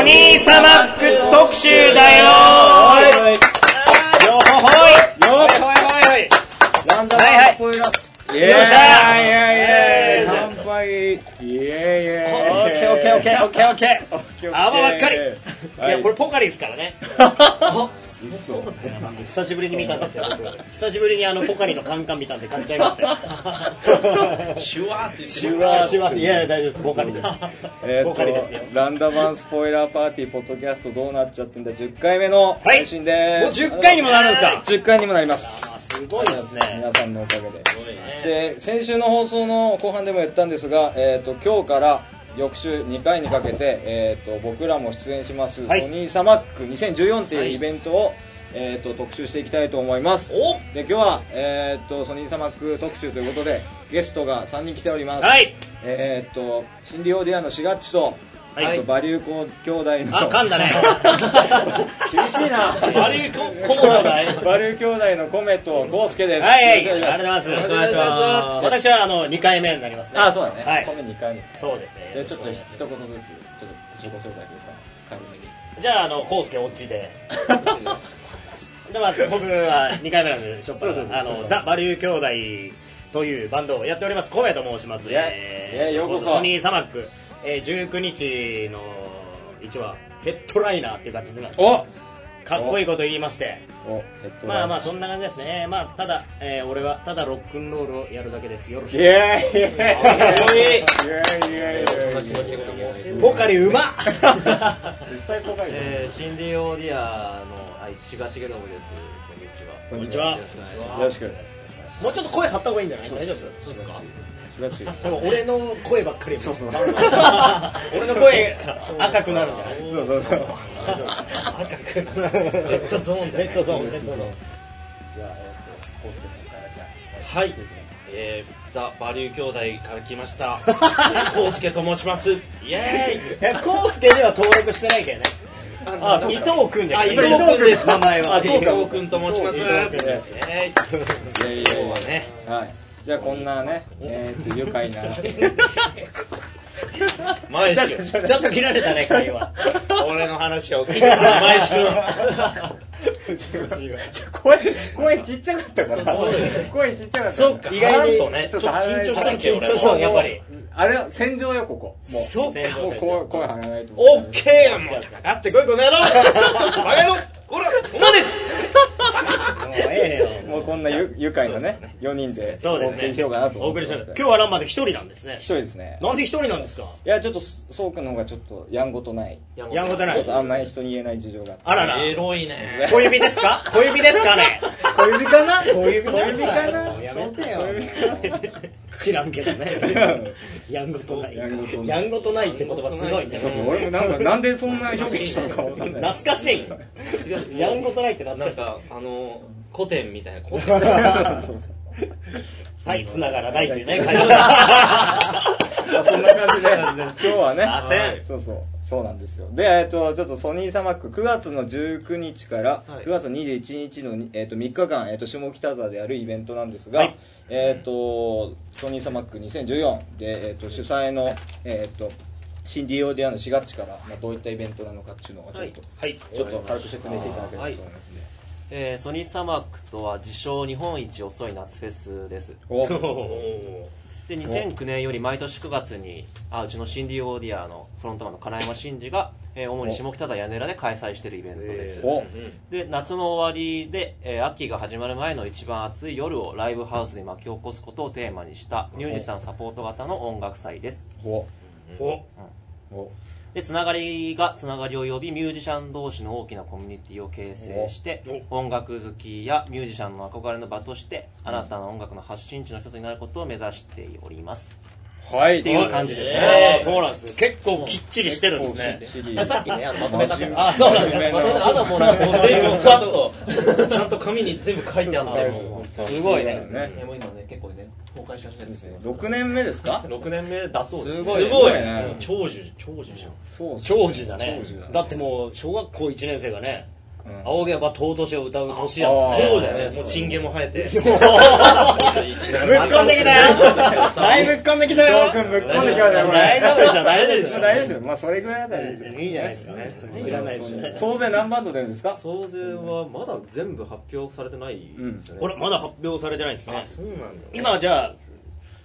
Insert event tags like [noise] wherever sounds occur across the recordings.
せーの。ソニーサマック特集だよはいはい。よっし乾杯。イエーイイエオッケーオッケーオッケー。オッケーオッケー。泡ばっかり。いや、これポカリですからね。[laughs] [laughs] 久しぶりに見たんですよ、僕。久しぶりにあのポカリのカンカン見たんで買っちゃいましたよ。[laughs] シュワーって言ってシュワーシュワーいやいや大丈夫です、ポカリです。えポカリですよ。ーと、ランダマンスポイラーパーティーポッドキャストどうなっちゃってんだ？10回目のはい配信です。もう10回にもなるんですか？10回にもなります。あすごいですね。皆さんのおかげで。で、先週の放送の後半でも言ったんですが、えっ、と、今日から翌週2回にかけて、えっ、と、僕らも出演します、はいソニーサマック2014ってはいいうイベントを、えっ、と、特集していきたいと思います。おで、今日は、えっ、と、ソニーサマック特集ということで、ゲストが3人来ております。はい。えっ、と、シンディオーディアのシガッチと、はいあとバリュー兄弟の、あ、噛んだね。[laughs] 厳しいな。バリューココモだい [laughs] バリュー兄弟のコメとゴースケです。はい、はい、ありがとうございます。お願いします。私はあの2回目になりますね。あ、そうだね。はい米2回目。そうですね。じゃあちょっと一言ずつ、ちょっと自己紹介というか、軽めに。じゃあ、あの、コウスケオチで。[laughs] で、まあ、僕は2回目なんで、しょっぱな、あの、ザ・バリュー兄弟というバンドをやっております、コメと申します。イェイイェイようこそ。ソニーサマック、えー、19日の一話、ヘッドライナーっていう感じでなんですおかっこいいこと言いまして。まあまあ、そんな感じですね。まあ、ただ、えー、俺は、ただロックンロールをやるだけです。よろしく。イェーイイェーイイェーイイかっこいいェーイイェーイイェーイボカリうまっ絶対ポカリえー、シンディオーディアの、はい、志賀重信です。こんにちは。こんにちは。よろしく。もうちょっと声張った方がいいんじゃない？大丈夫？そうですか？しく。でも俺の声ばっかりそうそう [laughs] 俺の声赤くなるんじゃないそうそうそう。赤くなるレッドゾーンレッドゾーンレッドゾーンじゃあ、えっと、コウスケさんからじゃあ。はい。えー、ザ・バリュー兄弟から来ました。[laughs] コウスケと申します。イエーイいやコウスケでは登録してないけどねあ伊藤君であ、伊藤くんです。名前は伊藤くんと申します。今日はね、はい。じゃあこんなね、えーっと、愉快な。[laughs] 前。[laughs] ちょっと切られたね [laughs] 会話俺の話を聞いてくれ、前しくん。声、声ちっちゃかったから。そうそう声ちっちゃかった。そうか意外にとね、ちょっと緊張したんけ、俺緊張したやっぱり。あれは戦場よ、ここ。もう。そうか。もう声、声張らないと。オッケーやもう。かかってこい、この野郎バカ野郎こら、おまねもうええよ。もうこんなゆ愉快なね、4人でおそうですね。送りしようかなとお送りします。思ってま今日はランマで一人なんですね。一人ですね。なんで一人なんですか？いや、ちょっと、そうくんの方がちょっと、やんごとない。やんごとない。ちょっとあんまり人に言えない事情が。あらら。エロいね。小指ですか？小指ですかね？小指かな？小指小指かな？やめてよ。小指かな知らんけどね。[laughs] やんごとない。やんごとない。やんごとないって言葉すごいね。そうそう俺もなんか、なんでそんな表現したのかわかんない。懐かしい [laughs] やんごとないって懐かしいなんか、あの、古典みたいな、古典。はい繋がらないっていうね [laughs] 会まあそんな感じで、[laughs] 今日はね、あせんはい。そうそう、そうなんですよ。で、えっと、ちょっとソニーサマック9月の19日からはい。9月21日の、えっと、3日間、えっと、下北沢でやるイベントなんですが、はい。えっと、ソニーサマック2014で、えっと、主催の、えっと、シンディオーディアの4月から、まあ、どういったイベントなのかっていうのをちょっと、はい。ちょっと軽く説明していただければと思いますね。えーソニーサマックとは自称日本一遅い夏フェスです。お。[laughs] で2009年より毎年9月にあうちのシンディオーディアのフロントマンの金山真司が、えー主に下北沢屋根裏で開催しているイベントです。お。で夏の終わりで、えー秋が始まる前の一番暑い夜をライブハウスに巻き起こすことをテーマにしたミュージシャンサポート型の音楽祭です。おお。おでつながりがつながりを呼びミュージシャン同士の大きなコミュニティを形成して音楽好きやミュージシャンの憧れの場として新たな音楽の発信地の一つになることを目指しております。はい。っていう感じですね。あーそうなんですね。結構きっちりしてるんですね。さっきね。あのまとめたからあそうなんだ真面目なあと。もうなんかもう全部ちゃんと、ちゃんと紙に全部書いてあって。すごいね。ね。もう今ね、結構ね、公開し始めてるんです。よ。6年目ですか？6年目だそうです。すごい。すごい。ねね。長寿、長寿じゃん。そう長寿だね。長寿だね。だってもう小学校1年生がね青毛は尊しを歌う年やあー。そうだよね。もうチンゲも生えて。[laughs] ぶっこんできたよ。だいぶぶっこんできたよ。翔くんぶっこんできたよ大丈夫でしょ大丈夫でしょ大丈夫ですよ。まあそれぐらいだったらいいいいじゃないですかね。知らないでしょ総勢何バンド出るんですか？総勢はまだ全部発表されてないですよね、これまだ発表されてないん。ですねそうなんだ。今じゃあ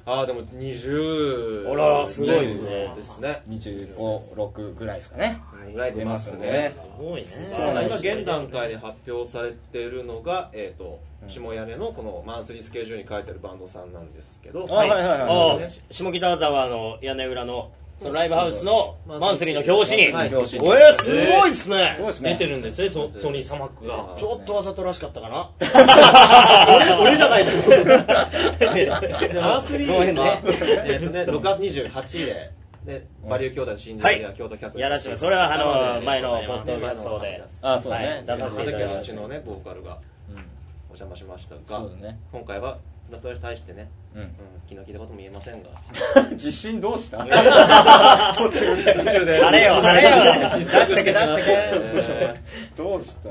ああでも20あらすごいですね。ですね256ぐらいですかね。ぐらい出ます出ね。すごいね。今現段階で発表されているのが、えー、と下屋根のこのマンスリースケジュールに書いてるバンドさんなんですけど、あはいはいはい下北沢の屋根裏のそのライブハウスのマンスリーの表紙に。はい表紙。におえすごいですね。そうですね。出てるんですねソソニーサマックが。ちょっとわざとらしかったかな。[laughs] 俺俺じゃないでマンスリーは、えーとね、6月28ででバリュー兄弟の新宿や京都客やらしてます。それはあの前のポッドキャストで。あそうだね。はい。出させていただきました。うちのねボーカルがお邪魔しましたが、今回は綱取りに対してね、うん。うん、気の利いたことも言えませんが。[laughs] 自信どうした？[laughs] 途中で。途中で。晴れよ晴れよ出してけ [laughs] 出してえどうした？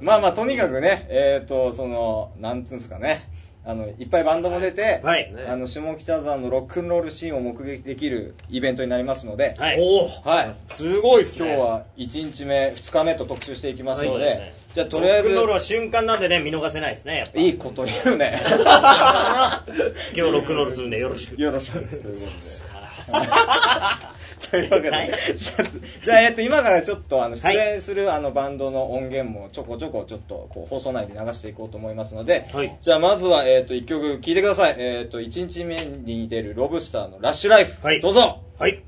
まあまあとにかくねえっ、とそのなんつうんですかね。あのいっぱいバンドも出て、はい。ねあの下北沢のロックンロールシーンを目撃できるイベントになりますので、はい。おおはいすごいっすね。今日は1日目2日目と特集していきますので、はいじゃあとりあえず。ロックンロールは瞬間なんでね見逃せないですねやっぱ。いいこと言うね。[laughs] 今日ロックンロールするんでよろしく。よろしく。ということでというわけで、じゃあ、えっと、今からちょっと、あの、出演する、あの、バンドの音源もちょこちょこ、ちょっと、こう、放送内で流していこうと思いますので、はい。じゃあ、まずは、えっと、一曲聴いてください。えっと、1日目に出るロブスターのラッシュライフ。はい。どうぞ。はい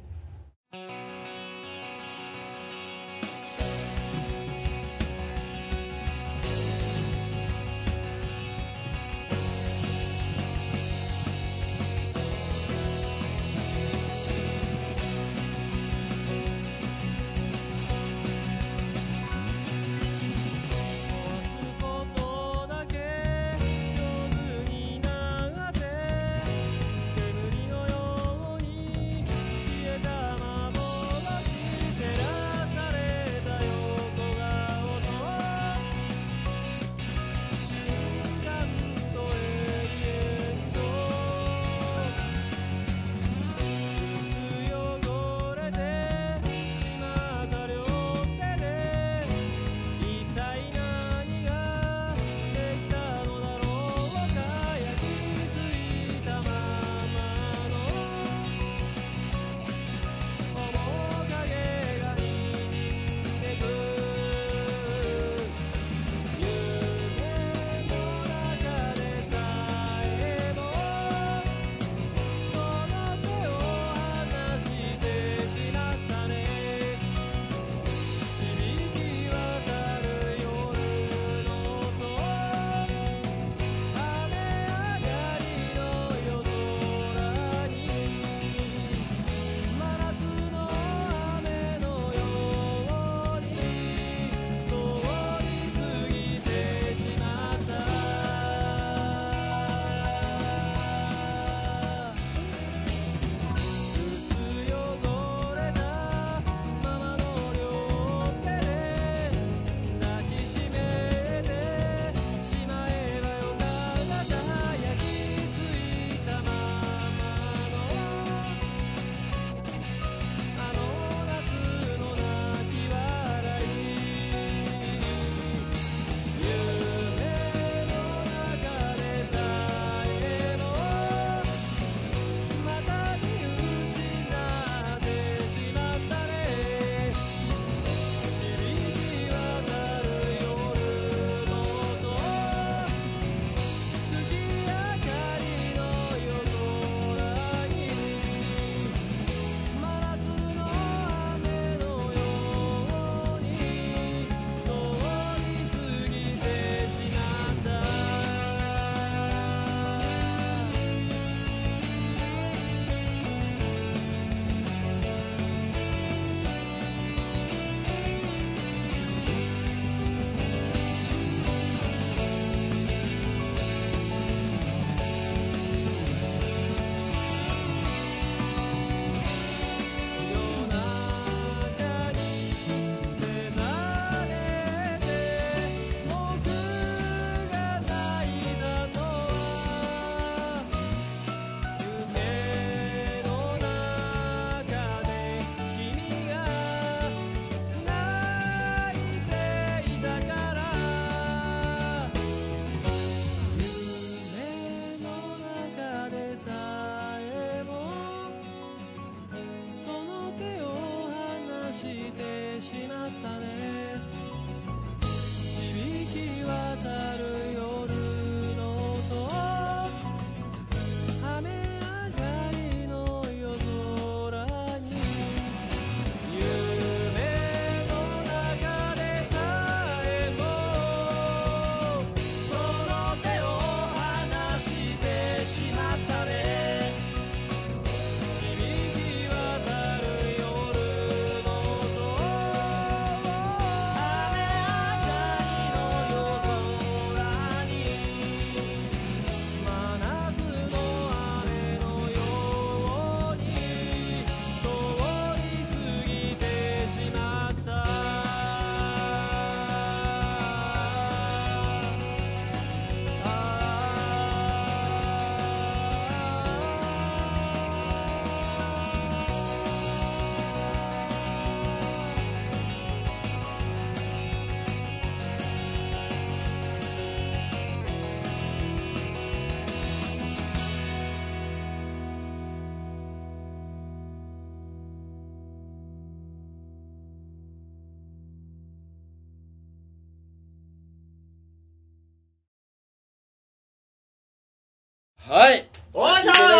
はい。おいしょーいやい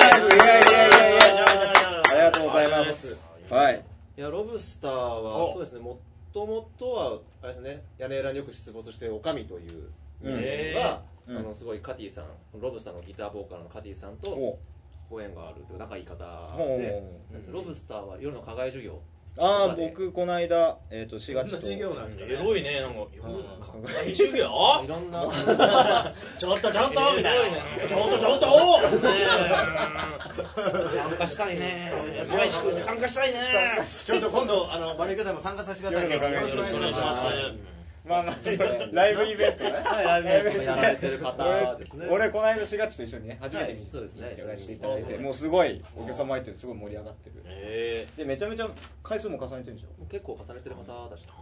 やいやいやいやいやありがとうございます。はい。いやロブスターはそうですね。もともとはあれですね。屋根裏によく出没してるおかみといううん。へが、うん。あのすごいカティさんロブスターのギターボーカルのカティさんとお。ご縁があるという仲いい方でロブスターは夜の課外授業ああ僕この間えっと4月と。授業なんですねエロいねなんか大授業いろんなちょっとちょっとみたいなえちょっとちょっと参加したいね白石君参加したいねちょっと今度あのバリュー兄弟も参加させてくださいねよろしくお願いしますまあまあライブイベントねライブイベントやられてる方ですね俺俺この間4月と一緒にね初めて見そうですねやらせていただいてもうすごいお客様入ってすごい盛り上がってるえでめちゃめちゃ回数も重ねてるんでしょ結構重ねてる方でしたね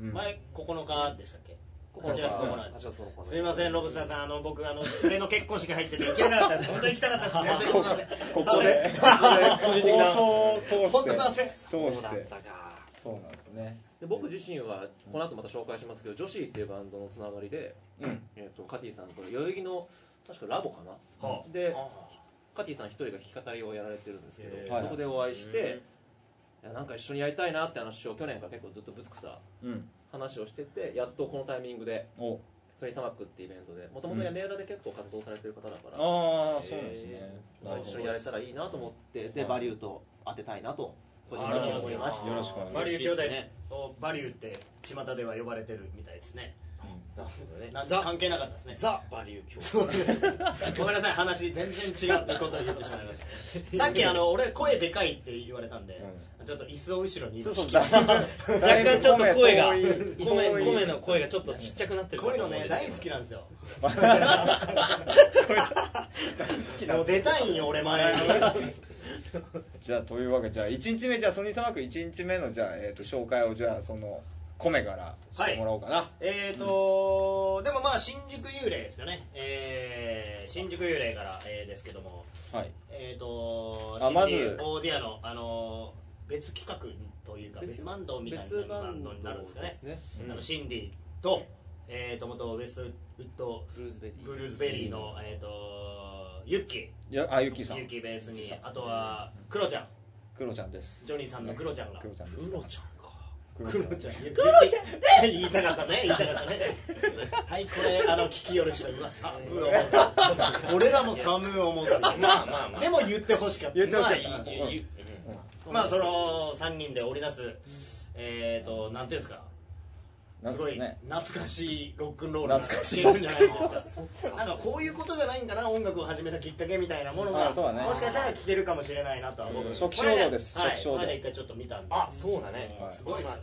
うん前9日でしたっけ8日月9日8月9日すいませんロブスターさん。あの僕あの連れの結婚式入ってて行けなかったで。す本当に行きたかったです申し訳ございませんここで。放送を通して本当すいません通そうだったかそうなんですねで僕自身はこの後また紹介しますけど女子っていうバンドのつながりで、うん。えー、とカティさんと代々木の確かラボかな、はでカティさん一人が弾き語りをやられてるんですけど、そこでお会いして、いやなんか一緒にやりたいなって話を去年から結構ずっとぶつくさうん話をしててやっとこのタイミングでお。ソニーサマックっていうイベントでもともと屋根裏で結構活動されてる方だから、ああそうなんですね。まあ一緒にやれたらいいなと思ってでバリューと当てたいなと個人的に思いましよろしくお願いしますバリュー兄弟嬉しいです。ねとバリューって巷では呼ばれてるみたいですねなるほどね。関係なかったですね。ザ・バリュー兄弟ごめんなさい話全然違ったことを言ってしまいました。[laughs] さっきあの俺声でかいって言われたんで、ちょっと椅子を後ろにそうそう引きました若干ちょっと声が米米の声がちょっとちっちゃくなってるこういうのね大好きなんですよ。好きなもう出たいんよ俺前に。じゃあというわけでじゃあ1日目じゃあソニーサマーク1日目のじゃあ、えー、と紹介をじゃあその米からしてもらおうかな、えーとでもまあ新宿幽霊ですよね。えー、新宿幽霊から、えーですけども。はい。えーとあまずオーディアのあの別企画というか別バンドみたいなバンドンになるんですかね。ねうんあのシンディと,、えー、と元ウエストウッドブルーズベリー。ブルーズベリーの、えー、とユッキいやあゆきさん。ユッキーベースに。あとはクロちゃん。クロちゃんです。ジョニーさんのクロちゃんが。クロちゃんですクロちゃん。かクロクちゃんクロちゃん言いたかったね。言いたかったね。はいこれあの聞きよる人うわ寒い思った俺らも寒い思ったまあまあまあ。でも言ってほしかった。言ってほしかった。まあその3人で織り出すえっ、ー、となんていうんですかすごいなんすかね懐かしいロックンロール懐かしい。るんじゃないですかなんかこういうことじゃないんかな音楽を始めたきっかけみたいなものがね。もしかしたら聞けるかもしれないなとは僕初期衝動です。初期衝動。一回ちょっと見たんで。あそうだね。はい。すごいです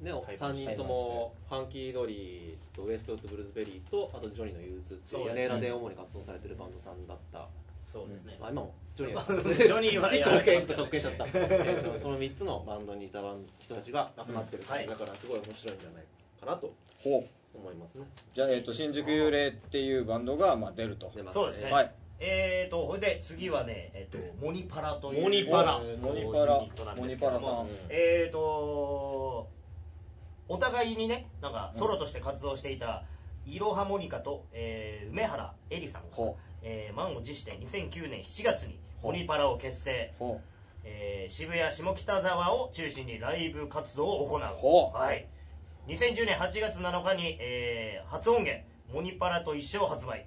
ね、3人ともファンキードリーとウエストウッドブルーズベリーとあとジョニーの憂鬱っていう屋根裏で主に活動されてるバンドさんだった、そうですね。まあ、今も？ジョニーは。ジョニーは。[laughs] 一個確認しちゃった確認しちゃった。[laughs] えーその3つのバンドにいた人たちが集まってる感じだからすごい面白いんじゃないかなとほう。思いますね。じゃあ、えー、と新宿幽霊っていうバンドが、まあ、出ると。出ますそうですね。はい。えーとほいで次はねえっ、とモニパラという。モニパラ。モニパラ。モニパラ。さん。えーとお互いにねなんかソロとして活動していたイロハモニカと、えー梅原絵里さんがほ、えー満を持して2009年7月にほうモニパラを結成、ほえー渋谷下北沢を中心にライブ活動を行う、はい、2010年8月7日に、えー初音源「モニパラと一緒」を発売。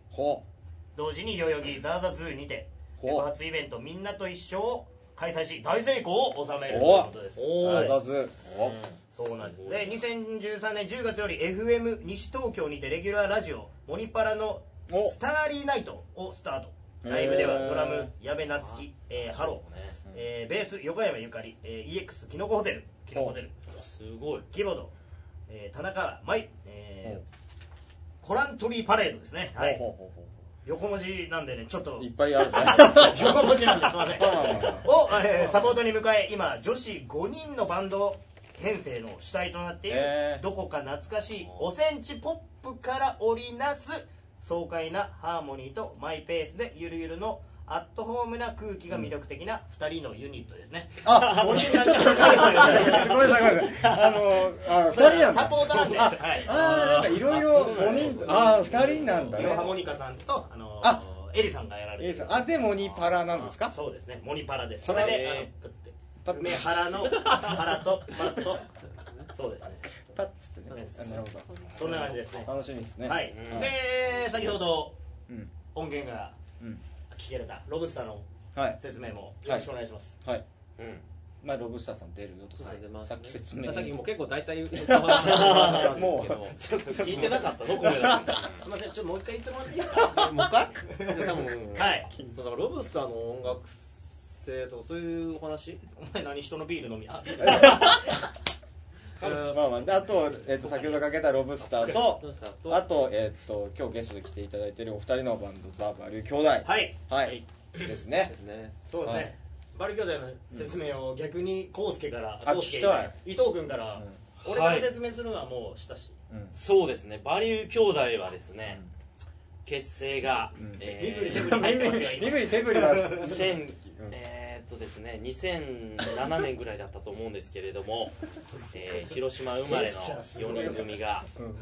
同時に代々木ザーザズーにてほう。レコ発イベント「みんなと一緒」を開催し大成功を収めるというおことです。う。はい。あざずおそうなんです。で2013年10月より FM 西東京にてレギュラーラジオ「モニパラのおスターリーナイト」をスタート。ライブではドラム矢部夏樹、えーハロー、えーベース横山ゆかり、えー EX キノコホテル。キノコホテル。すごい。キーボード、えー田中舞、えーコラントリーパレードですね、はい、横文字なんでねちょっと。ういっぱいあるね。[laughs] 横文字なんですいません。うんを、えーサポートに迎え今女子5人のバンド編成の主体となっている、へー。どこか懐かしい5センチポップから織りなす爽快なハーモニーとマイペースでゆるゆるのアットホームな空気が魅力的な2人のユニットですね、あ、5人ちょっとごめんなさい、ごめんなさい。あの、あ、2人なんだ。サポートなんで、あ、はい、あーなんかいろいろ5人、あー、2人なんだね。ヨ。ハモニカさんと、あのあエリさんがやられてる。えーさん。あ、で、モニパラなんですか？そうですね、モニパラです。それであのプッて。梅原の原とパッと、そうですね、パッつってね。あなるほど。そんな感じですね。楽しみですね。はい、うんで、先ほどうん。音源がうん。聞けれたロブスターのはい。説明もよろしくお願いします。はい。うんまあ、ロブスターさん出るよとさ出ますさっき説明。さっきもう結構大体言ってもらったんですもうけどちょっと聞いてなかったのこれだ [laughs] すみません、ちょっともう一回言ってもらっていいですか？[laughs] もう一回？で多分はい。そうだからロブスターの音楽性とかそういうお話？お前何？人のビール飲み？あ、[laughs] まあまあ、あと、えっと、先ほどかけたロブスターとあと、えっと、今日ゲストで来ていただいているお二人のバンド、ザ・バリュー兄弟。はい。はい。ですねで。すねそうですね。はいバリ兄弟の説明を逆にコウスケから、あコウス伊藤君から、うん俺から説明するのはもうしたし。うん。そうですねバリュー兄弟はですね、結成が、うん身え振り手振り [laughs] 身振り手振りだ。ー千えーっとですね2007年ぐらいだったと思うんですけれども、[laughs] えー広島生まれの4人組がうん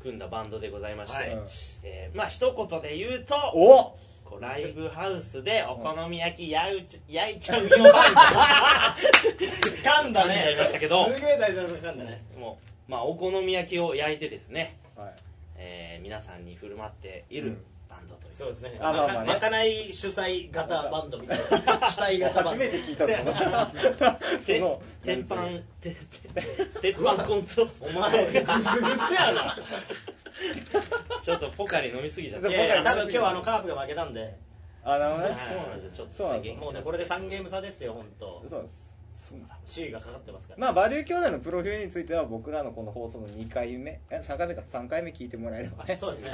組んだバンドでございまして、はいえーまあ一言で言うとおこうライブハウスでお好み焼き焼いち焼いちゃうよバンド噛んだ噛んじゃいまね。したけどすげえ大事なの噛んだね。もう、まあ、お好み焼きを焼いてですね、はい。えー皆さんに振る舞っているうんそうですね。あまあまあねまかない主催型バンドみたいな。[laughs] 主体型バンド。初めて聞いたぞ。[laughs] そての、鉄板てて鉄板コントお前、グズグズやな。ちょっとポカリ飲みすぎちゃったいやいや、多分今日はあのカープが負けたんで、あ、なるほどね。そうなんですよもうね、これで3ゲーム差ですよ、本当。そうです。そうだ。首位がかかってますから。まあ、バリュー兄弟のプロフィールについては僕らのこの放送の2回目、え、3回目か、3回目聞いてもらえればね。そうですね。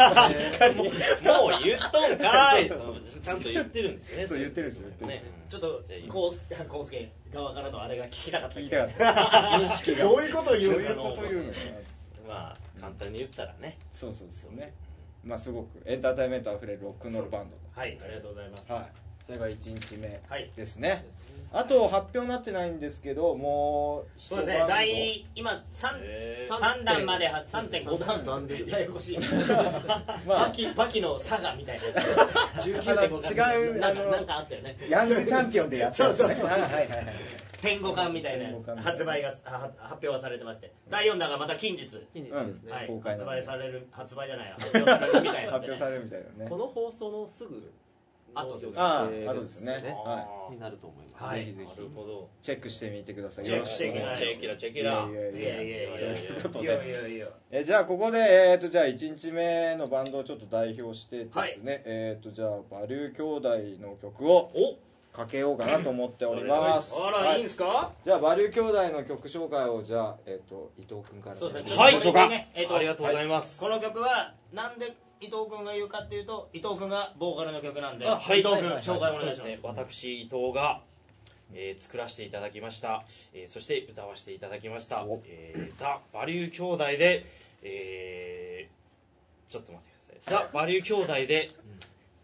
もうもう言っとんかい [laughs] そうちゃんと言ってるんですねそう言ってるんですよ言ってるねちょっと、コウスケ、コウスケ側からのあれが聞きたかった聞いたかった。認識が。どういうこと言どういううかの？こと言うのかな。まあ簡単に言ったらねそうそうですよね。まあ、すごくエンターテインメントあふれるロックンロールバンドはい、ありがとうございます。はい。それが1日目はいですね。あと、発表になってないんですけど、もう、そうですね、第、今、三へ三3段までは、3.5段。段でややこしい。まあ。パキ、パキの差がみたいな。19.5あの違うなんか、あのなんかあったよね。ヤングチャンピオンでやった。んですね。そうそう。はいはいはい。はい。天五巻みたいな発売がは発表はされてまして。第4弾がまた近日、近日ですね、はい。公開発売される発売じゃない発表されるみたいなね。発表さ、れるみたいなね。こ。の放送のすぐあとああ予定あとですね。はになると思います、はい。ぜひぜなるほど。ひチェックしてみてください。チェック。してみてチェキラチェキラいやいやいやいやいや。いやということいやいで。やいや。えじゃあここで、えー、とじゃあ1日目のバンドをちょっと代表してですね、はい。えっ、とじゃあバリュー兄弟の曲をお。かけようかなと思っております。あら、、はい。いんすか？じゃあバリュー兄弟の曲紹介をじゃあえっ、と伊藤君から、そうですね。はい。ちょっとこれね。えっとありがとうございます、この曲はなんで伊藤君が言うかっていうと伊藤君がボーカルの曲なんで、あはい。伊藤君、はい。紹介お願いします。私伊藤が、えー作らせていただきました、えーそして歌わせていただきました。お「えーザ・バリュー兄弟で」えーちょっと待ってください「ザ・バリュー兄弟で」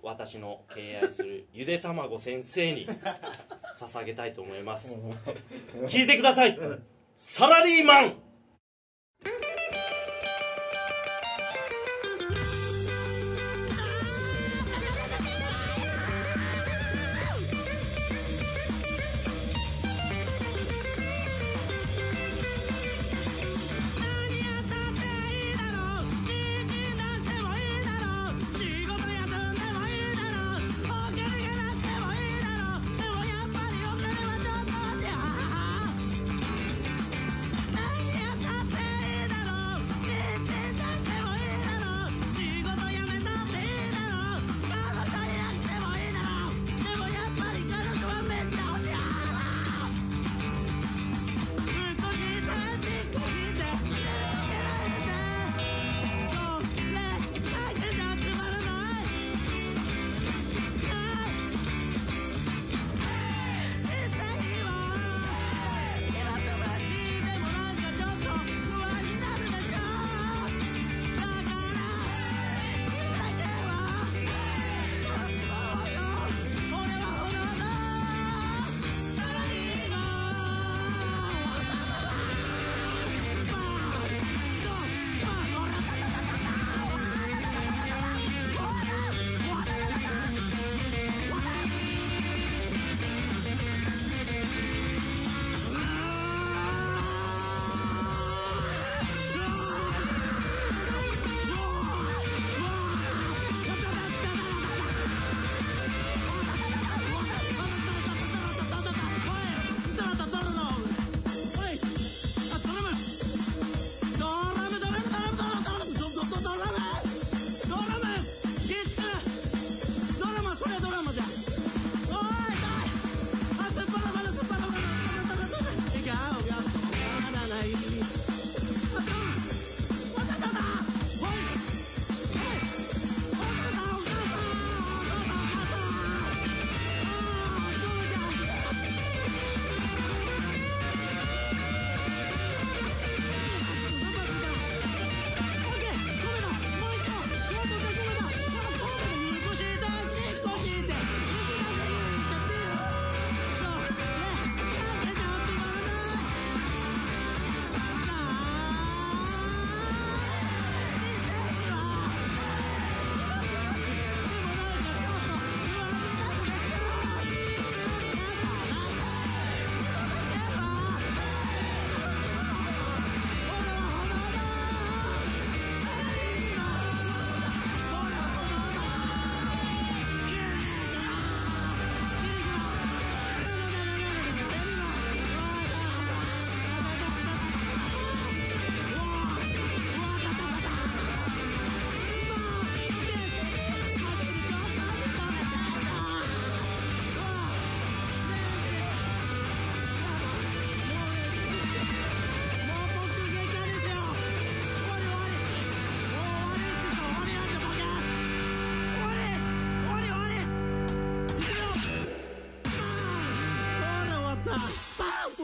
私の敬愛するゆで卵先生に [laughs] 捧げたいと思います。聞いてください。サラリーマン「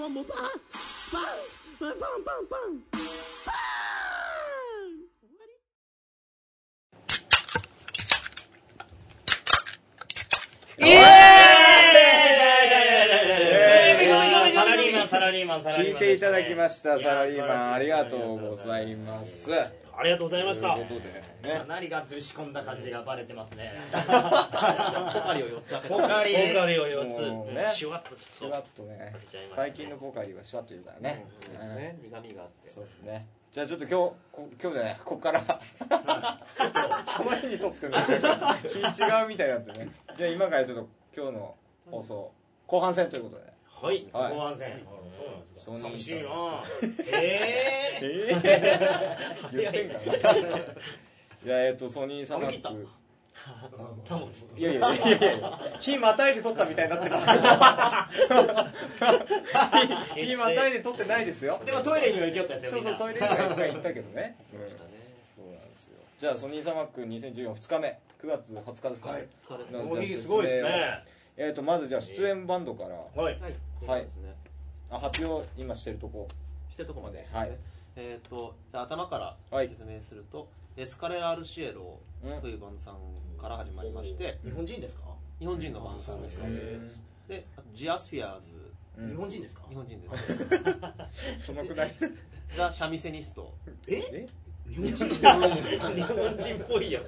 パンもていただきました、サラリーマン。ありがとうご素ざいます。ありがとうございましたというこかなりがっつり仕込んだ感じがバレてますね。ポカリを4つ開けたポカリ。ポカリを4つ、シュワッとちシュワッとね最近のポカリはシュワッと言うからね。苦味があってそうですね。じゃあちょっと今日、こ今日じゃない、ここから、その日に撮ってるの日違うみたいになってね。じゃあ今からちょっと今日の放送、後半戦ということで。はい。はい。後半戦。そうなんです寂しいな。えええ [laughs] 言ってんかな。いや、えっと、ソニーサマック。いやいやいやいや。火またいで撮ったみたいになってます。けど。火またいで撮ってないですよ。ー。でもトイレには行きよったですよ、そうそう、トイレには一回行ったけどね。うん。そうなんですよ。じゃあ、ソニーサマック2014、2日目、9月20日ですか、はい。そうですね。すごいですね。えっと、まずじゃあ、出演バンドから、はい。はい。ですね。あ発表今してるとこ。してるとこまで。ですね、はい。えっ、とじゃあ頭からはい。説明すると、エスカレラ・アルシエロというバンドさんから始まりまして、日本人ですか？日本人のバンドさんです。でジアスフィアーズ。うん。日本人ですか？日本人です。[laughs] そのくらい。[laughs] ザ・シャミセニスト。え？え？日本人日本人っぽい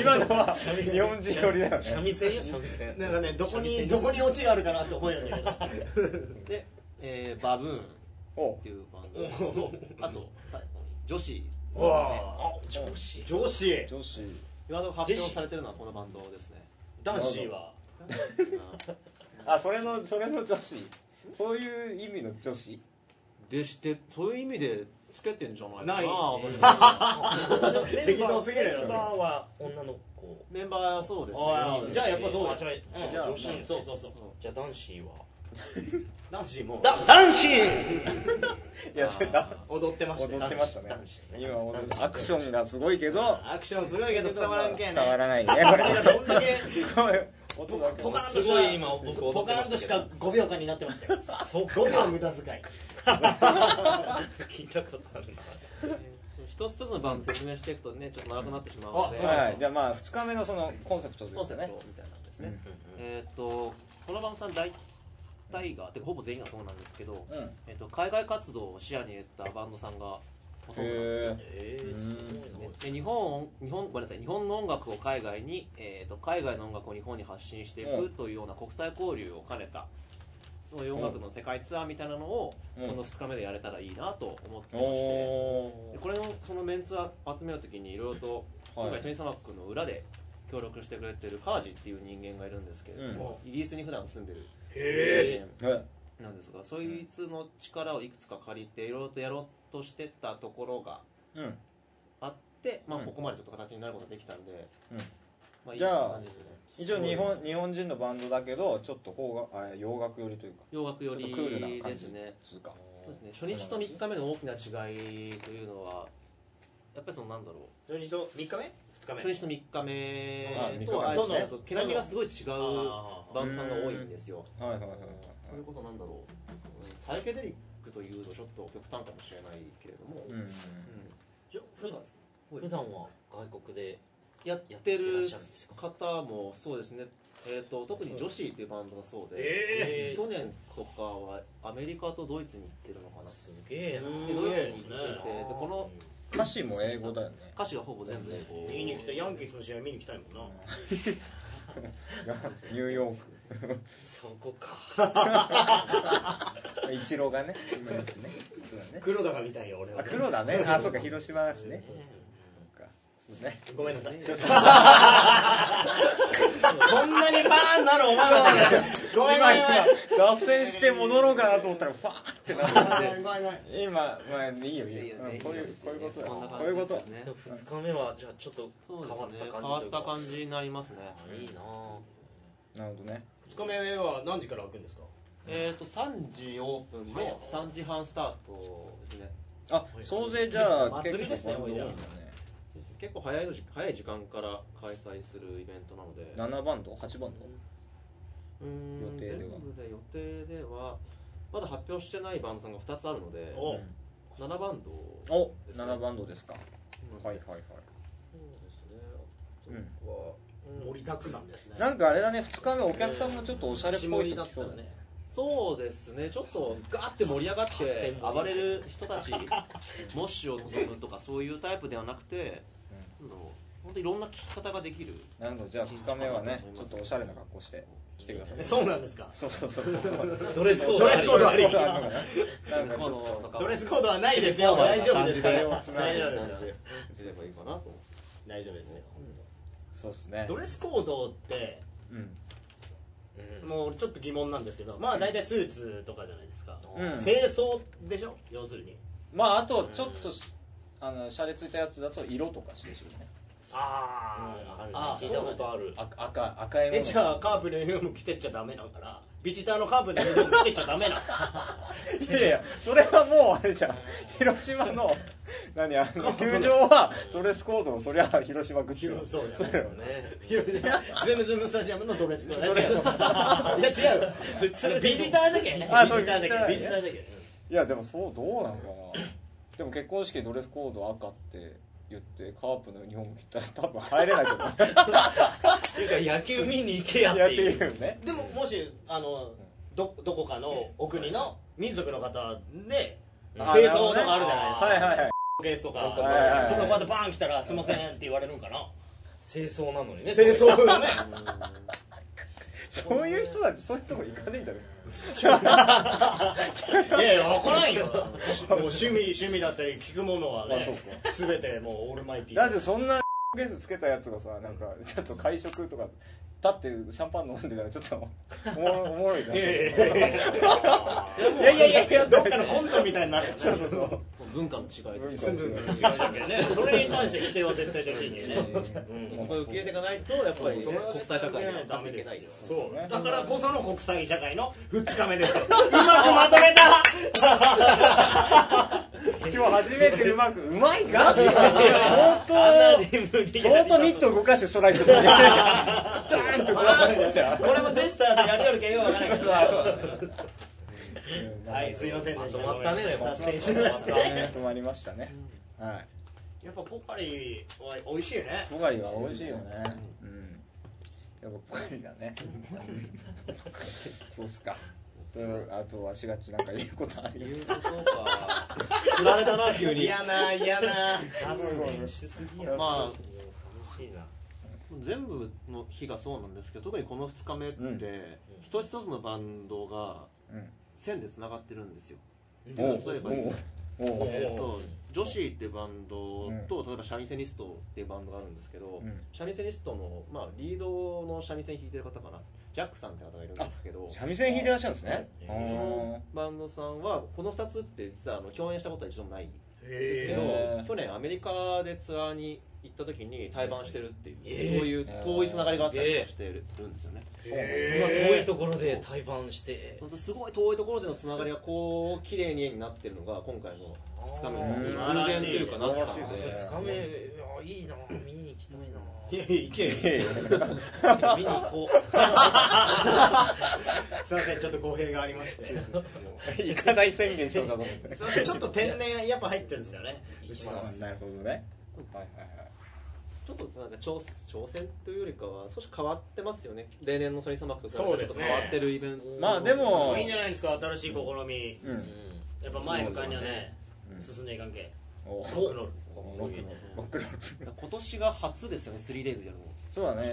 今のは日本人寄りだよね。三味線よ三味線。なんかね、どこに、どこにオチがあるかなと思うよね。で、えーバブーンっおていうバンド。とあと最後に女子うわあ上司上司、女子。今の発表されてるのはこのバンドですね。男子は。[laughs] あ、それの、それの女子。そういう意味の女子。でしてそういう意味でつけてんじゃないかなない。私。[laughs] 適当すぎるよメンバーは女の子。メンバーはそうですね。じゃあやっぱそうだあじゃあうん。じゃあ女子。そうそう。そう。じゃあ男子は。男子も。だ男子！[laughs] いや、それだ。踊ってました踊ねってましたね。男子。今アクションがすごいけど、アクションすごいけど伝わらんけんね。伝わらないね。こいやれ。どんだけ、音だけポカーンすとしたごい今僕踊ポカーンとしか5秒間になってましたよ。そう5秒無駄遣い。聞いたことあるな一つ一つのバンド説明していくとねちょっと長くなってしまうのであはい。じゃあまあ、2日目のそのコンセプトというかねコンセプト。みたいなんですね、えーっとこのバンドさん大体がてかほぼ全員がそうなんですけど、うん。えーっと海外活動を視野に入れたバンドさんがほとんどなんですよへえー。すごいなで日本日本ごめんなさい。日本の音楽を海外に、えー、と海外の音楽を日本に発信していうんくというような国際交流を兼ねたそういう音楽の世界ツアーみたいなのをうん。この2日目でやれたらいいなと思ってましてこれのそのメンツを集めるときにいろいろとはい。今回ソニーサマックの裏で協力してくれてる川地っていう人間がいるんですけれども、イギリスに普段住んでるへ人間。ー。なんですがそいつの力をいくつか借りていろいろとやろうとしてたところがうん。あって、まあ、うん。ここまでちょっと形になることができたんで、うん。まあ、いいじゃあ感じですよね。一応日本日本人のバンドだけどちょっと邦楽あ洋楽寄りというか。洋楽寄りちょっとクールな感じ。ですねつうかそうですね初日と3日目の大きな違いというのはやっぱりそのなんだろう。初日と3日目 ?2 日目？初日と3日目あ三日目。と毛並みがすごい違うあバンドさんが多いんですよ。はいはいはいはいそれこそなんだろう。うんサイケデリックというとちょっと極端かもしれないけれども、うん。うなん。です普段は外国でやってる方もそうですね、えー、と特に女子っていうバンドがそうで、ええ去年とかはアメリカとドイツに行ってるのかな。すげえな。でドイツに行っててでこの歌詞も英語だよね。歌詞がほぼ全部英語。見に行きたいヤンキースの試合見に行きたいもんな [laughs] ニューヨーそこか。クイチローがね黒田が見たいよ俺は。あ黒だね。あそうか広島だしねね。ごめんなさい。[laughs] こんなにバーンなるお前はごめんご今めんごめん今脱線して戻ろうかなと思ったらファーってなってごめんごめん。今まあいいよいいよ。こういうこういうことだこんなこういうこと感じですよねでも2日目はじゃあちょっと変わった感じ変わった感じになりますね。いいな。なるほどね。2日目は何時から開くんですか？えっ、と3時オープンの3時半スタートですね。あ総勢じゃあ祭りですね結構バンド多いんだねそうですね結構早いのじ早い時間から開催するイベントなので。7バンド？8バンド？うーん予定では。全部で予定ではまだ発表してないバンドさんが2つあるのでお。7バンドおですね7バンドですか？うん。はいはいはい。そうですね。はうん。盛りだくさんですね。なんかあれだね2日目お客さんもちょっとおしゃれっぽいそうだね。そうですね。ちょっとガーって盛り上がって暴れる人たち [laughs] モッシュを望むとかそういうタイプではなくて、なんだろう本当いろんな聞き方ができる。なるほどじゃあ2日目はねちょっとおしゃれな格好して来てくださいえそうなんですか。そうそうそうドレスコード。ドレスコードはないですよ。大丈夫です大丈夫です大丈夫ですよ。そうですね。ドレスコードってうん。もうちょっと疑問なんですけどまあ大体スーツとかじゃないですか。うん。清掃でしょ？要するに。まああとちょっとしあのシャレついたやつだと色とかしてるね。ああ聞いたことある。赤赤赤いもの。えじゃあカープのユニフォーム着てっちゃダメなのかな？ビジターのカープのユニフォーム着てっちゃダメなの [laughs] いやいやそれはもうあれじゃん。広島の何あの球場はドレスコードをそりゃ広島グッズそうだよね。ね [laughs] ズムズムスタジアムのドレスコード違ういや違う。普通ビジターだけ。ねあビジターだけそう。ビジターだけ。いやでもそうどうなのかなでも結婚式でドレスコード赤って言ってカープのユニフォーム着たら多分入れないけどねっていうか野球見に行けやっていいう。うねでももしあのどどこかのお国の民族の方であ清掃とかあるじゃないですか。はいはいはい。ケースとか。はいはいはいその場でバーン来たら「すいません」って言われるんかな。清掃なのにね。清掃よねそういう人たちそういうとこ行かねえんじゃね。いやいやわからんよ。もう趣味趣味だって聞くものはねすべてもうオールマイティー。だってそんなゲスつけたやつがさなんかちょっと会食とか立ってシャンパン飲んでたらちょっとおもろおもろいじゃん。いやいやいやいやどっかのコントみたいになる。よね文化の違いと文かね。[laughs] それに関して否定は絶対的にね。そこを受け入れていかないとやっぱり、ね、国際社会にはダメですそうだからこその国際社会の2日目ですよ。うまくまとめた。[laughs] 今日初めてうまくうまいか？相当相当ミット動かしてストライクする。じゃんダーンとこれもゼスターでやるよるけんよくわからないけどはいすいませんでした。まとまったねでも。脱線しまして。ね。止まりましたね。はい。やっぱポカリは美味しいよね。ポカリは美味しいよね。うん。やっぱポカリだね。そうっすか。とあとはしがちなんか言うことあるよいうことか。振られたな急に。嫌な嫌な。しすぎや。まあ楽しいな。全部の日がそうなんですけど特にこの2日目って、うん。一つ一つのバンドがうん線でつながってるんですよ。おう例えばえー、と女子ってバンドと、例えばシャミセニストっていうバンドがあるんですけど、うん。シャミセニストの、まあ、リードの三味線弾いてる方かな。ジャックさんって方がいるんですけど三味線弾いてらっしゃるんですね。へそのバンドさん。はこの2つって実はあの共演したことは一度もないんですけど去年アメリカでツアーに行った時に対バンしてるっていう、えー。そういう遠いつながりがあったりしてるんですよね、そんな遠いところで対バンして。本当すごい遠いところでのつながりがこう綺麗になってるのが今回の2日目に偶然っていうかなったので2日目いやいいな見に行きたいな。いやいやいけ。見に行こ [laughs] すいませんちょっと語弊がありまして。行かない宣言したのかと思って。ちょっと天然やっぱ入ってるんですよね。う行きます。なるほどね。はいはいはいちょっとなんか挑挑戦というよりかは少し変わってますよね。例年のソニーサマックと比べてちょっと変わってるイベント。まあでもいいんじゃないですか？新しい試み。うん。やっぱ前向かにはねうん。進んでいかんけおロックロール。ロックロックロール。今年が初ですよね 3days やるの。そうだね。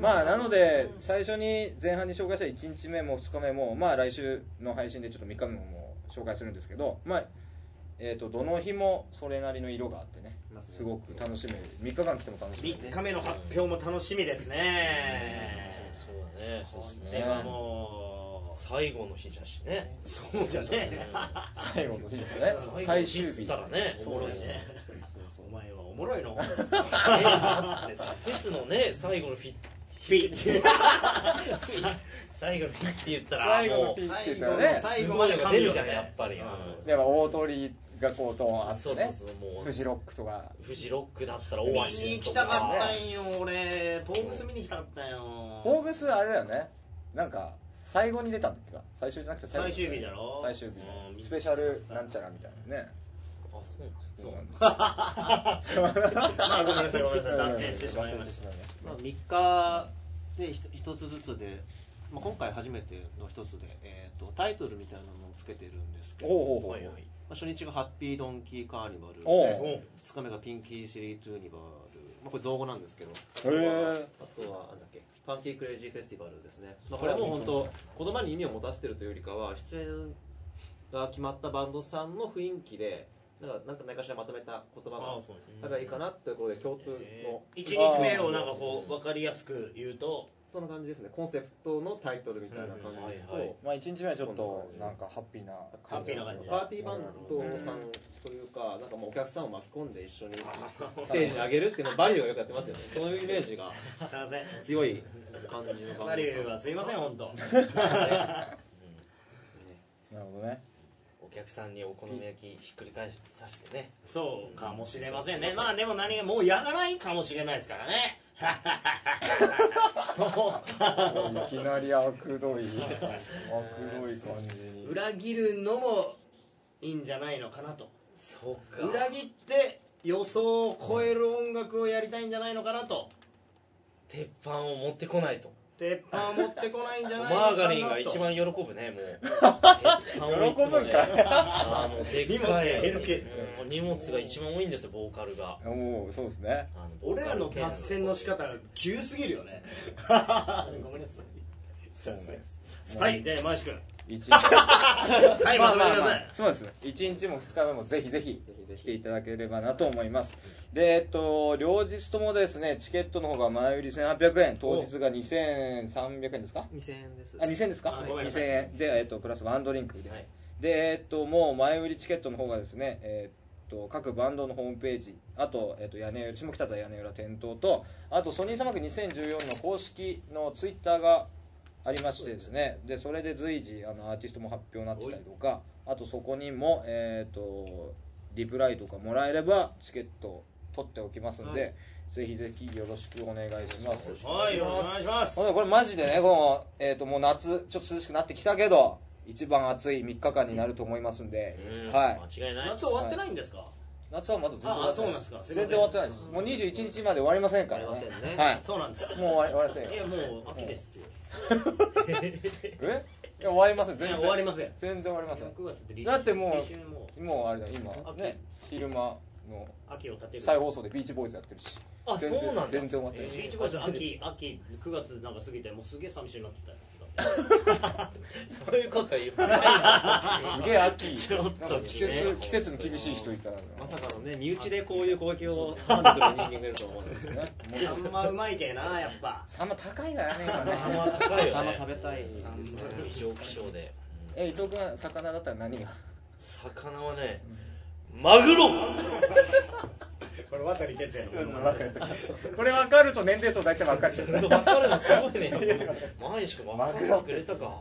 まあなので最初に前半に紹介した1日目も2日目もまあ来週の配信でちょっと3日目も紹介するんですけどまあえー、とどの日もそれなりの色があってねすごく楽しめる3日間来ても楽しめる3日目の発表も楽しみですね。そうだね。これはもう最後の日じゃしね。そうじゃね。最後の日ですよね。最終日。たらねおもろいね。お前はおもろいの？[laughs] えだってさフェスのね最後のフィフィ最後のフィって言ったら最後のもう日って言最後のったらね。最後まで出神よるじゃんやっね。ぱり、やっぱ大鳥がこうトーンあってそうそうねそうもう。フジロックとか。フジロックだったらオ見アシに行スとか。きたかったんよ俺。ポーグス見に行きたかったよ。フォーグスあれだよね。なんか最後に出たんだっけか。最終じゃなくて最終日だろ？最終日うん。スペシャルなんちゃらみたいなね。あそうなんですそうなんですまあごめんなさいごめんなさい。脱線してしまいました。まあ、3日で一つずつで、まあ、今回初めての一つで、えー、とタイトルみたいなのをつけてるんですけど、おうおうおう。はいはいまあ、初日がハッピードンキーカーニバル。おう。2日目がピンキーシリートゥーニバル、まあ、これ造語なんですけど。あとはなんだっけ。パンケーキクレイジーフェスティバルですね、まあ、これはもう本当言葉に意味を持たせてるというよりかは出演が決まったバンドさんの雰囲気でなんかなんか何かしらまとめた言葉あがだからいいかなってところで共通の。1日目をなんかこう分かりやすく言うとそんな感じですね。コンセプトのタイトルみたいな感じうんはいと、はい。まあ1日目はちょっとなんかハッピーなハッピーな感じ。パーティーバンドさんというか、なんかもうお客さんを巻き込んで一緒に [laughs] ステージに上げるっていうのをバリューがよくやってますよね。[laughs] そういうイメージが。すいません。強い感じのバリューはすいません本当。[laughs] なるほどね。お客さんにお好み焼きひっくり返させてね。そうかもしれませんね。まあでも何がもうやらないかもしれないですからねいきなりあくどいあくどい感じに。裏切るのもいいんじゃないのかなと。そうか。裏切って予想を超える音楽をやりたいんじゃないのかなと。鉄板を持ってこないと鉄板を持ってこないんじゃマないのかなと。ーガリンが一番喜ぶねもう。[laughs] 喜ぶんかい。あーもうでっ荷物かい。荷物が一番多いんですよボーカルが。おおそうですね。あの俺らの達成の仕方が急すぎるよね。[laughs] ごめんなさい。はいでマーシ君一日。はいまとめてください。そうです1日も2日目もぜひぜひ来ていただければなと思います。でえっと両日ともですねチケットの方が前売り1800円。当日が2300円ですか？2000円です。あ2000円ですか？あごめんなさい。2000円で、えっと、プラスワンドリンクで、はい。でえっともう前売りチケットの方がですねえっと各バンドのホームページあと、えっと、屋根下北沢屋根裏店頭とあとソニーサマーク2014の公式のツイッターがありましてですね。でそれで随時あのアーティストも発表になってたりとかあとそこにも、えっとリプライとかもらえればチケット取っておきますんで、はい。ぜひぜひよろしくお願いします。はいよろしくお願いします。これマジでねこの、えー、ともう夏ちょっと涼しくなってきたけど一番暑い3日間になると思いますんで、うん。はい。間違いない。夏終わってないんですか？夏はまだ全然終わってないあそうなんですか。全然終わってないです。もう21日まで終わりませんからね。終わりませんね。はい。そうなんですか。もう終わり終わりませんよ。いやもう秋です。よ [laughs] え？いや終わりません。全然。終わりません。全然終わりません。9月って立だってもうも。もうあれだ今秋。ね昼間の秋を立てる。再放送でビーチボーイズやってるし。あ全然そうなんだ。全然終わってない、ビーチボーイズ秋秋9月なんか過ぎてもうすげえ寂しいなってたよそういうこと言うないすげえ秋。ちょっと季節季節に厳しい人いたらまさかのね、身内でこういう攻撃を挟んでくる人間がいると思うんですよね。サンマうまいけなやっぱ。サンマ高いからね。今ね。サンマ高いよサンマね食べたい。異常気象でえ伊藤君は魚だったら何が？魚はねマグロ。[laughs] これ渡哲也の。[laughs] これ分かると年齢層大体分かる。分かるのすごいね。マイしか分かってくれたか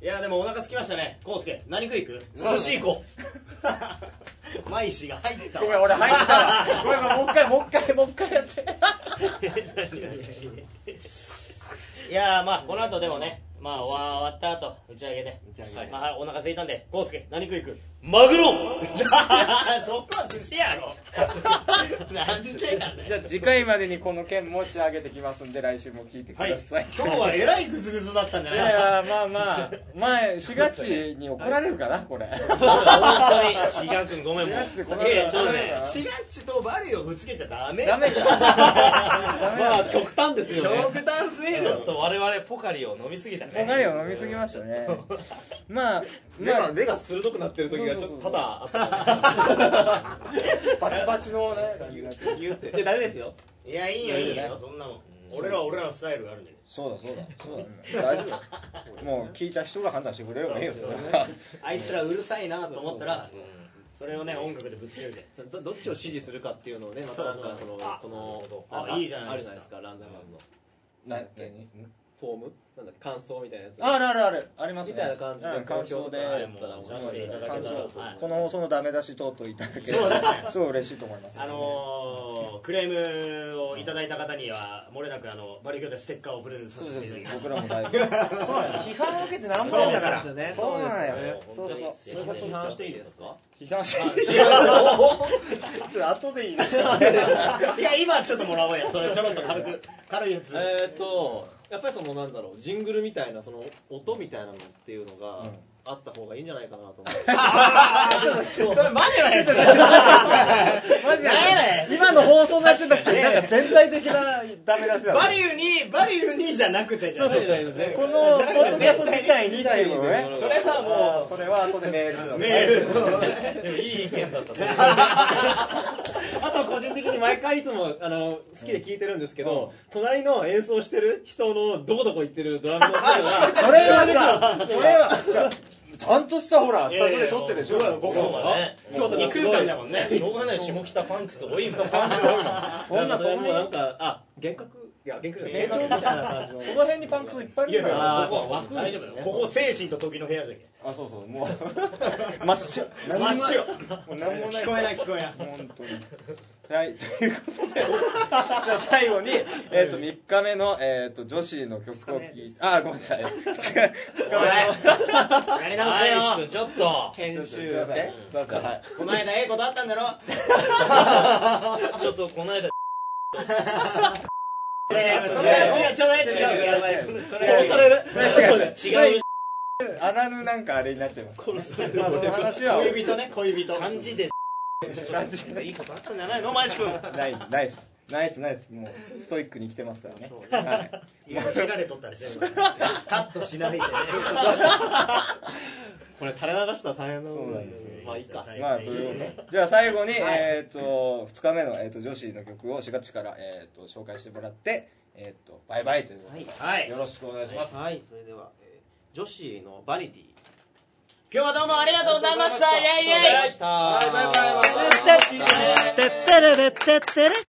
いやでもお腹空きましたね。康介何食い行く？寿司行こ [laughs] マイシが入ったごめん俺入ったわ。ごめんもう一回もう一回もう一回やって。いやーまあこの後でもねまあ終わった後打ち上げで。打ち上げはいまあ、お腹空いたんで康介何食い行く？うマグロ！[laughs] そこは寿司やろ。[laughs] なんでやねんじゃあ次回までにこの件も仕上げてきますんで来週も聞いてくはいださい、今日はえらいグズグズだったんじゃいな。いやまあまあ前4月に怒られるかな [laughs] これ。本当に。志賀君ごめんもう。4月このいやいやそうだね。シガッチとバリをぶつけちゃダメ。ダメだ。まあ、極端ですよね。極端すぎる。ちょっと我々ポカリを飲みすぎたねポカリを飲みすぎましたね。まあまあ目が鋭くなってる時がちょっとた。バチバチのね感じになって言って。で、ダメですよ。いやいいよいいよ。そんなもん。俺らは俺らのスタイルがあるんだよそうだ。そうだ。そうだ。大丈夫。もう聞いた人が判断してくれればいいよ。それは。あいつらうるさいなと思ったらそれをね音楽でぶつける。でどどっちを支持するかっていうのをね、またなんかその、あこの、あいいじゃないですか。あるじゃないですか、ランダムの。何？何フォーム？なんだっけ？感想みたいなやつ？あるあるある。ありますね。みたいな感じでうん感想で。感想はいこの放送のダメ出し等々いただけれそうですね。ばすごい嬉しいと思います。あのー、クレームをいただいた方には漏れなくあのバリキョでステッカーをプレゼントさせていただきます僕らも大丈夫。そうなんだ批判を受けてなんぼだから。そうですよね。そうなんやそういうこと批判していいですか？批判してちょっと後でいいですか？[laughs] いや今ちょっともらおうや。それちょろっと軽く軽いやつ。えーっとやっぱりそのなんだろうジングルみたいなその音みたいなのっていうのがうん。あった方がいいんじゃないかなと思って [laughs] それマジのやつマジで今の放送のやつじゃなくてなんか全体的なダメ出しだバリューにバリューにじゃなくてじゃんこのポッドキャスト自体にっていうのね。それはもうそれは後でメール。メール。でもいい意見だったね [laughs] [laughs] あと個人的に毎回いつもあの好きで聞いてるんですけど、隣の演奏してる人のどこどこ行ってるドラムの声が [laughs] それはさ [laughs] それは。じゃあちゃんとしたほらスタジオで撮ってるでしょ。そうだね。京都に空間だもんね。しょうがない下北パンクス多いもん。そんなそんななんかあ幻覚いや幻覚え現状みたいな感じの。その辺にパンクスいっぱいいるんだよあー。ここ枠大丈夫ここ精神と時の部屋じゃけ。あそうそう。もう。[laughs] 真っ白。真っ白。もう何もない。聞こえない聞こえない。本当に。はい。ということで。[laughs] じゃあ最後にえっと3日目のえっと女子の曲を聴いてあごめんなさい。2日2日目のやり直せよちょっと。研修すいませんですいませんはい。この間ええことあったんだろ？[laughs] ちょっとこの間それは違う。それは違う。それは殺される違う。違う。あらぬなんかあれになっちゃいますまあその話は恋人ね恋人漢字で感じいいことあったんじゃないのマジ君ないないっすナイスナイス。もうストイックに来てますからね。はい。意外と切られとったりしてるからカットしないでね。これ垂れ流したら大変なのそうなんですよ。まあいいか。まあ、ということでじゃあ最後に、えっ、と、2日目の、えー、と女子の曲を4月から、えー、と紹介してもらって、えっ、と、バイバイということで、はい。よろしくお願いします。はい。それでは、えー女子のバニティ。今日はどうもありがとうございました。イェイイェイ。はいバイ。バイバイ。バイてってれれってってれ